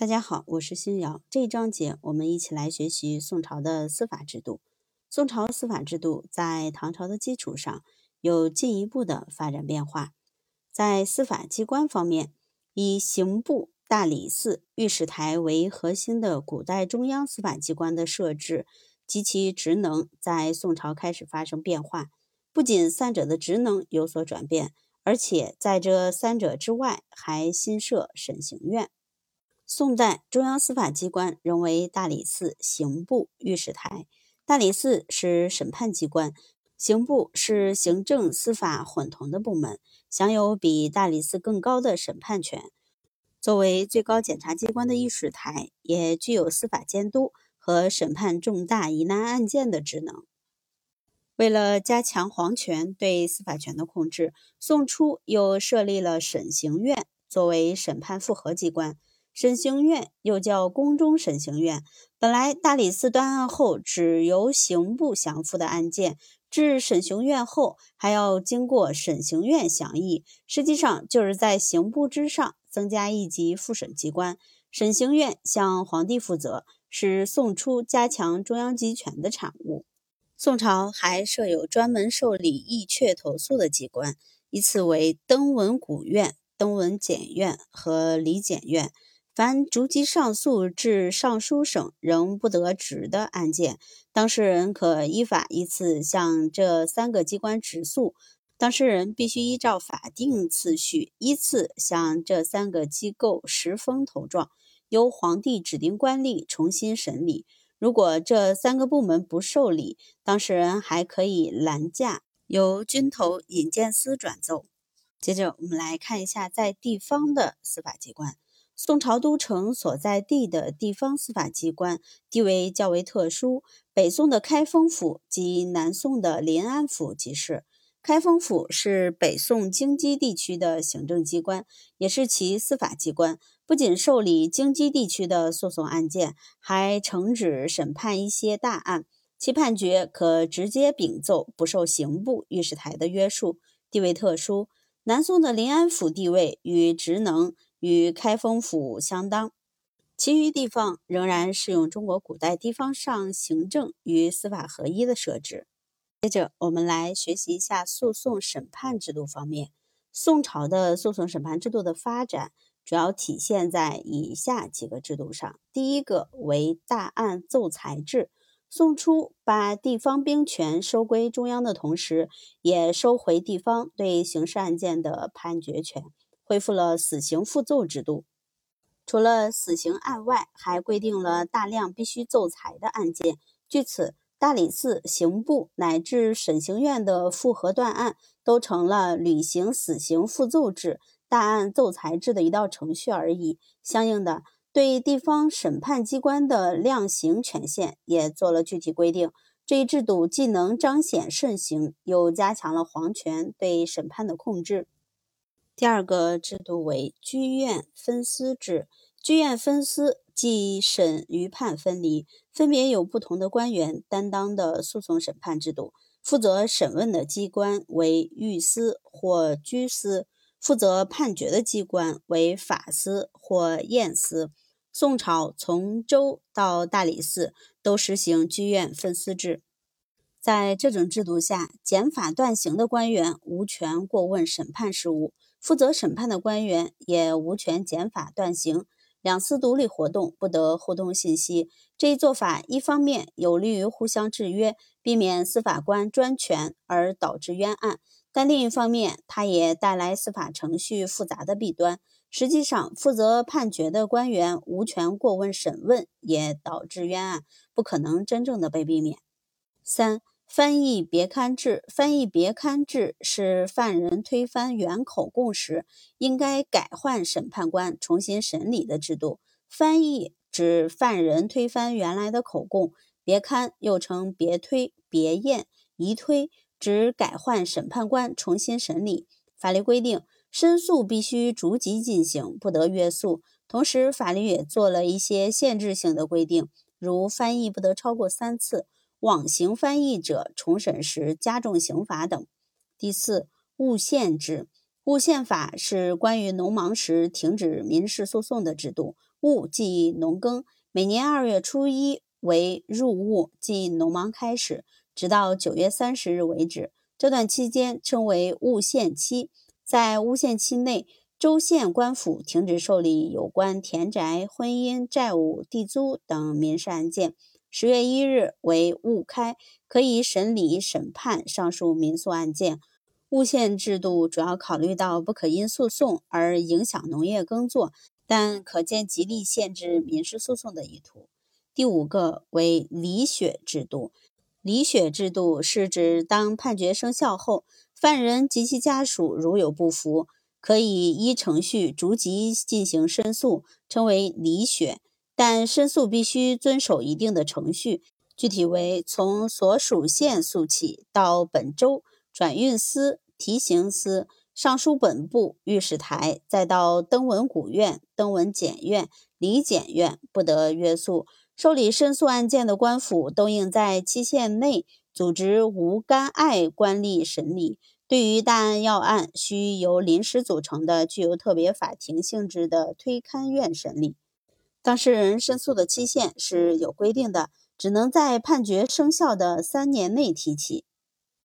大家好，我是新瑶。这一章节我们一起来学习宋朝的司法制度。宋朝司法制度在唐朝的基础上有进一步的发展变化。在司法机关方面，以刑部、大理寺、御史台为核心的古代中央司法机关的设置及其职能，在宋朝开始发生变化。不仅三者的职能有所转变，而且在这三者之外，还新设审刑院。宋代中央司法机关仍为大理寺、刑部、御史台。大理寺是审判机关，刑部是行政司法混同的部门，享有比大理寺更高的审判权。作为最高检察机关的御史台，也具有司法监督和审判重大疑难案件的职能。为了加强皇权对司法权的控制，宋初又设立了审刑院，作为审判复核机关。审刑院又叫宫中审刑院。本来大理寺断案后，只由刑部降复的案件，至审刑院后还要经过审刑院详议。实际上就是在刑部之上增加一级复审机关。审刑院向皇帝负责，是宋初加强中央集权的产物。宋朝还设有专门受理议确投诉的机关，依次为登文古院、登文检院和理检院。凡逐级上诉至尚书省仍不得直的案件，当事人可依法依次向这三个机关直诉。当事人必须依照法定次序依次向这三个机构实封投状，由皇帝指定官吏重新审理。如果这三个部门不受理，当事人还可以拦驾，由军头引荐司转奏。接着，我们来看一下在地方的司法机关。宋朝都城所在地的地方司法机关地位较为特殊，北宋的开封府及南宋的临安府即是。开封府是北宋京畿地区的行政机关，也是其司法机关，不仅受理京畿地区的诉讼案件，还承旨审判一些大案，其判决可直接禀奏，不受刑部、御史台的约束，地位特殊。南宋的临安府地位与职能。与开封府相当，其余地方仍然适用中国古代地方上行政与司法合一的设置。接着，我们来学习一下诉讼审判制度方面。宋朝的诉讼审判制度的发展，主要体现在以下几个制度上。第一个为大案奏裁制。宋初把地方兵权收归中央的同时，也收回地方对刑事案件的判决权。恢复了死刑复奏制度，除了死刑案外，还规定了大量必须奏裁的案件。据此，大理寺、刑部乃至审刑院的复核断案，都成了履行死刑复奏制、大案奏裁制的一道程序而已。相应的，对地方审判机关的量刑权限也做了具体规定。这一制度既能彰显慎刑，又加强了皇权对审判的控制。第二个制度为居院分司制。居院分司即审与判分离，分别有不同的官员担当的诉讼审判制度。负责审问的机关为御司或居司，负责判决的机关为法司或验司。宋朝从周到大理寺都实行居院分司制。在这种制度下，检法断刑的官员无权过问审判事务。负责审判的官员也无权检法断刑，两司独立活动，不得互通信息。这一做法，一方面有利于互相制约，避免司法官专权而导致冤案；但另一方面，它也带来司法程序复杂的弊端。实际上，负责判决的官员无权过问审问，也导致冤案不可能真正的被避免。三。翻译别刊制，翻译别刊制是犯人推翻原口供时，应该改换审判官重新审理的制度。翻译指犯人推翻原来的口供，别刊又称别推、别验、移推，指改换审判官重新审理。法律规定，申诉必须逐级进行，不得约诉。同时，法律也做了一些限制性的规定，如翻译不得超过三次。枉行翻译者重审时加重刑罚等。第四，诬陷制。诬陷法是关于农忙时停止民事诉讼的制度。戊即农耕，每年二月初一为入戊，即农忙开始，直到九月三十日为止。这段期间称为戊限期。在戊限期内，州县官府停止受理有关田宅、婚姻、债务、地租等民事案件。十月一日为误开，可以审理审判上述民诉案件。戊限制度主要考虑到不可因诉讼而影响农业耕作，但可见极力限制民事诉讼的意图。第五个为理雪制度。理雪制度是指当判决生效后，犯人及其家属如有不服。可以依程序逐级进行申诉，称为理雪，但申诉必须遵守一定的程序，具体为从所属县诉起，到本州转运司、提刑司、尚书本部、御史台，再到登文古院、登文检院、理检院，不得约束。受理申诉案件的官府都应在期限内组织无干碍官吏审理。对于大案要案，需由临时组成的具有特别法庭性质的推勘院审理。当事人申诉的期限是有规定的，只能在判决生效的三年内提起。